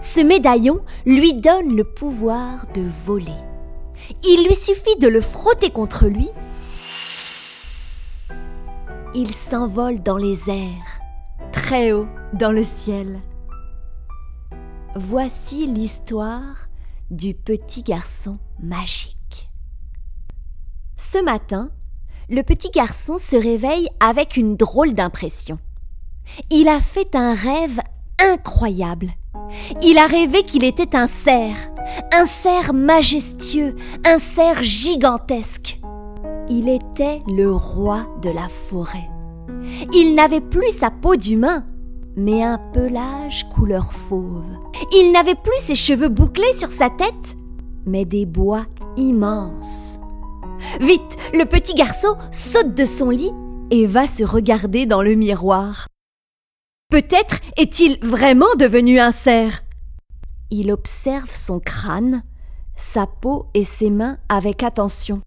Ce médaillon lui donne le pouvoir de voler. Il lui suffit de le frotter contre lui. Il s'envole dans les airs, très haut dans le ciel. Voici l'histoire du petit garçon magique. Ce matin, le petit garçon se réveille avec une drôle d'impression. Il a fait un rêve incroyable. Il a rêvé qu'il était un cerf, un cerf majestueux, un cerf gigantesque. Il était le roi de la forêt. Il n'avait plus sa peau d'humain, mais un pelage couleur fauve. Il n'avait plus ses cheveux bouclés sur sa tête, mais des bois immenses. Vite, le petit garçon saute de son lit et va se regarder dans le miroir. Peut-être est-il vraiment devenu un cerf. Il observe son crâne, sa peau et ses mains avec attention.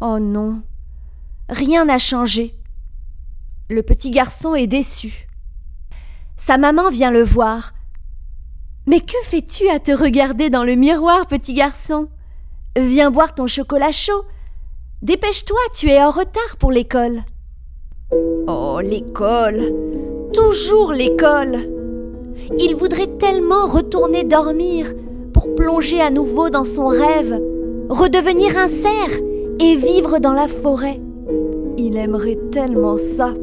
Oh non, rien n'a changé. Le petit garçon est déçu. Sa maman vient le voir. Mais que fais-tu à te regarder dans le miroir, petit garçon? Viens boire ton chocolat chaud. Dépêche-toi, tu es en retard pour l'école. Oh, l'école toujours l'école. Il voudrait tellement retourner dormir pour plonger à nouveau dans son rêve, redevenir un cerf et vivre dans la forêt. Il aimerait tellement ça.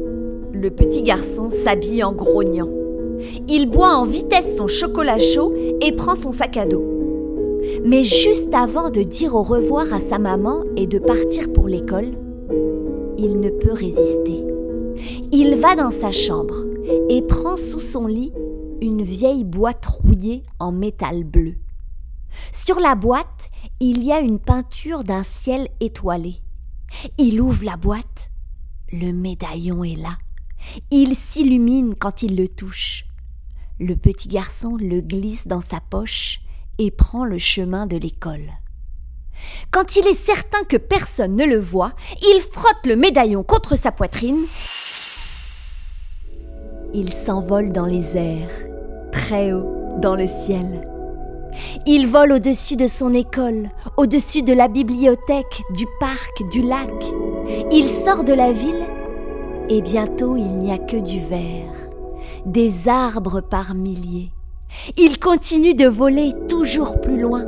Le petit garçon s'habille en grognant. Il boit en vitesse son chocolat chaud et prend son sac à dos. Mais juste avant de dire au revoir à sa maman et de partir pour l'école, il ne peut résister. Il va dans sa chambre et prend sous son lit une vieille boîte rouillée en métal bleu. Sur la boîte, il y a une peinture d'un ciel étoilé. Il ouvre la boîte. Le médaillon est là. Il s'illumine quand il le touche. Le petit garçon le glisse dans sa poche et prend le chemin de l'école. Quand il est certain que personne ne le voit, il frotte le médaillon contre sa poitrine il s'envole dans les airs, très haut dans le ciel. Il vole au-dessus de son école, au-dessus de la bibliothèque, du parc, du lac. Il sort de la ville et bientôt il n'y a que du vert, des arbres par milliers. Il continue de voler toujours plus loin,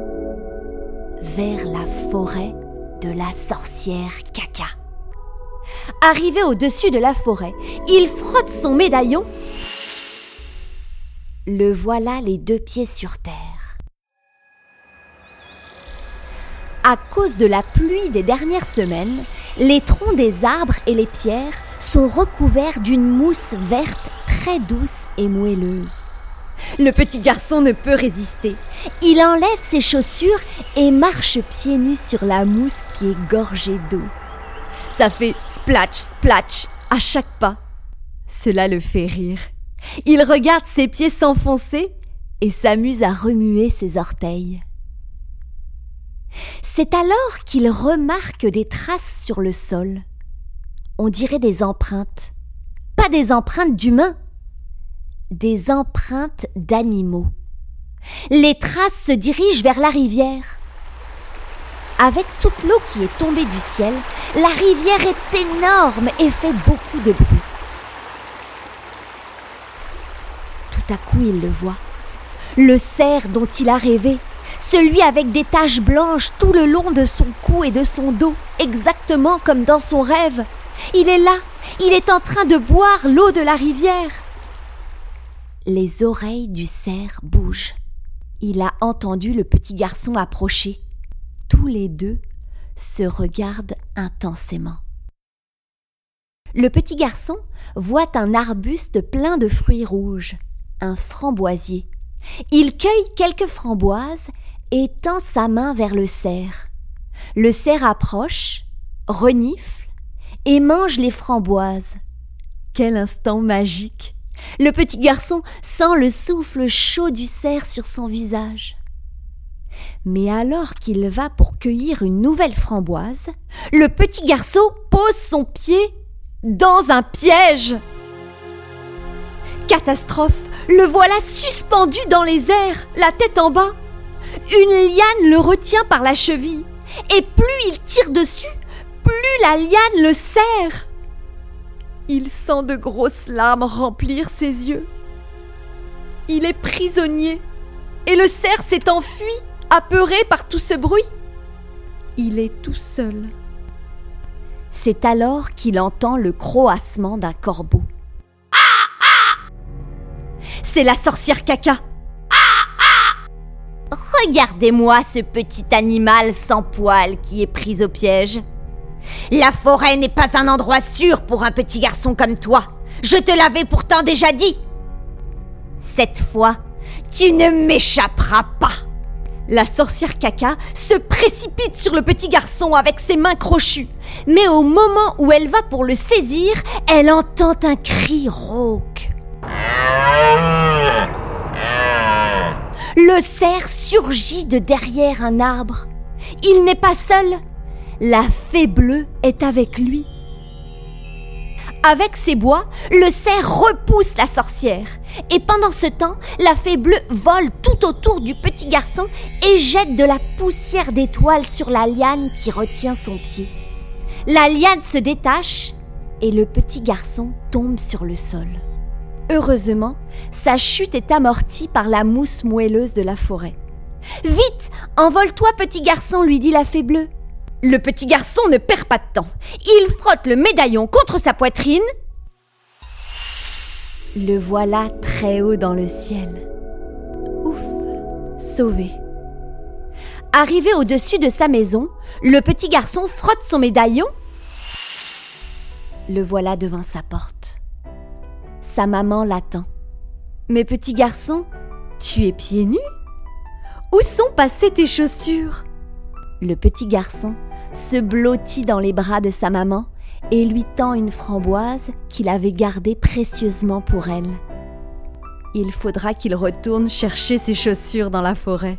vers la forêt de la sorcière caca. Arrivé au-dessus de la forêt, il frotte son médaillon. Le voilà les deux pieds sur terre. À cause de la pluie des dernières semaines, les troncs des arbres et les pierres sont recouverts d'une mousse verte très douce et moelleuse. Le petit garçon ne peut résister. Il enlève ses chaussures et marche pieds nus sur la mousse qui est gorgée d'eau. Ça fait splatch, splatch à chaque pas. Cela le fait rire. Il regarde ses pieds s'enfoncer et s'amuse à remuer ses orteils. C'est alors qu'il remarque des traces sur le sol. On dirait des empreintes. Pas des empreintes d'humains, des empreintes d'animaux. Les traces se dirigent vers la rivière. Avec toute l'eau qui est tombée du ciel, la rivière est énorme et fait beaucoup de bruit. Tout à coup, il le voit. Le cerf dont il a rêvé, celui avec des taches blanches tout le long de son cou et de son dos, exactement comme dans son rêve. Il est là, il est en train de boire l'eau de la rivière. Les oreilles du cerf bougent. Il a entendu le petit garçon approcher. Tous les deux se regardent intensément. Le petit garçon voit un arbuste plein de fruits rouges, un framboisier. Il cueille quelques framboises et tend sa main vers le cerf. Le cerf approche, renifle et mange les framboises. Quel instant magique Le petit garçon sent le souffle chaud du cerf sur son visage. Mais alors qu'il va pour cueillir une nouvelle framboise, le petit garçon pose son pied dans un piège. Catastrophe, le voilà suspendu dans les airs, la tête en bas. Une liane le retient par la cheville, et plus il tire dessus, plus la liane le serre. Il sent de grosses larmes remplir ses yeux. Il est prisonnier, et le cerf s'est enfui, apeuré par tout ce bruit. Il est tout seul. C'est alors qu'il entend le croassement d'un corbeau. C'est la sorcière caca. Regardez-moi ce petit animal sans poils qui est pris au piège. La forêt n'est pas un endroit sûr pour un petit garçon comme toi. Je te l'avais pourtant déjà dit. Cette fois, tu ne m'échapperas pas. La sorcière caca se précipite sur le petit garçon avec ses mains crochues. Mais au moment où elle va pour le saisir, elle entend un cri rauque. Le cerf surgit de derrière un arbre. Il n'est pas seul. La fée bleue est avec lui. Avec ses bois, le cerf repousse la sorcière. Et pendant ce temps, la fée bleue vole tout autour du petit garçon et jette de la poussière d'étoiles sur la liane qui retient son pied. La liane se détache et le petit garçon tombe sur le sol. Heureusement, sa chute est amortie par la mousse moelleuse de la forêt. Vite, envole-toi, petit garçon, lui dit la fée bleue. Le petit garçon ne perd pas de temps. Il frotte le médaillon contre sa poitrine. Le voilà très haut dans le ciel. Ouf, sauvé. Arrivé au-dessus de sa maison, le petit garçon frotte son médaillon. Le voilà devant sa porte. Sa maman l'attend. Mais petit garçon, tu es pieds nus? Où sont passées tes chaussures? Le petit garçon se blottit dans les bras de sa maman et lui tend une framboise qu'il avait gardée précieusement pour elle. Il faudra qu'il retourne chercher ses chaussures dans la forêt.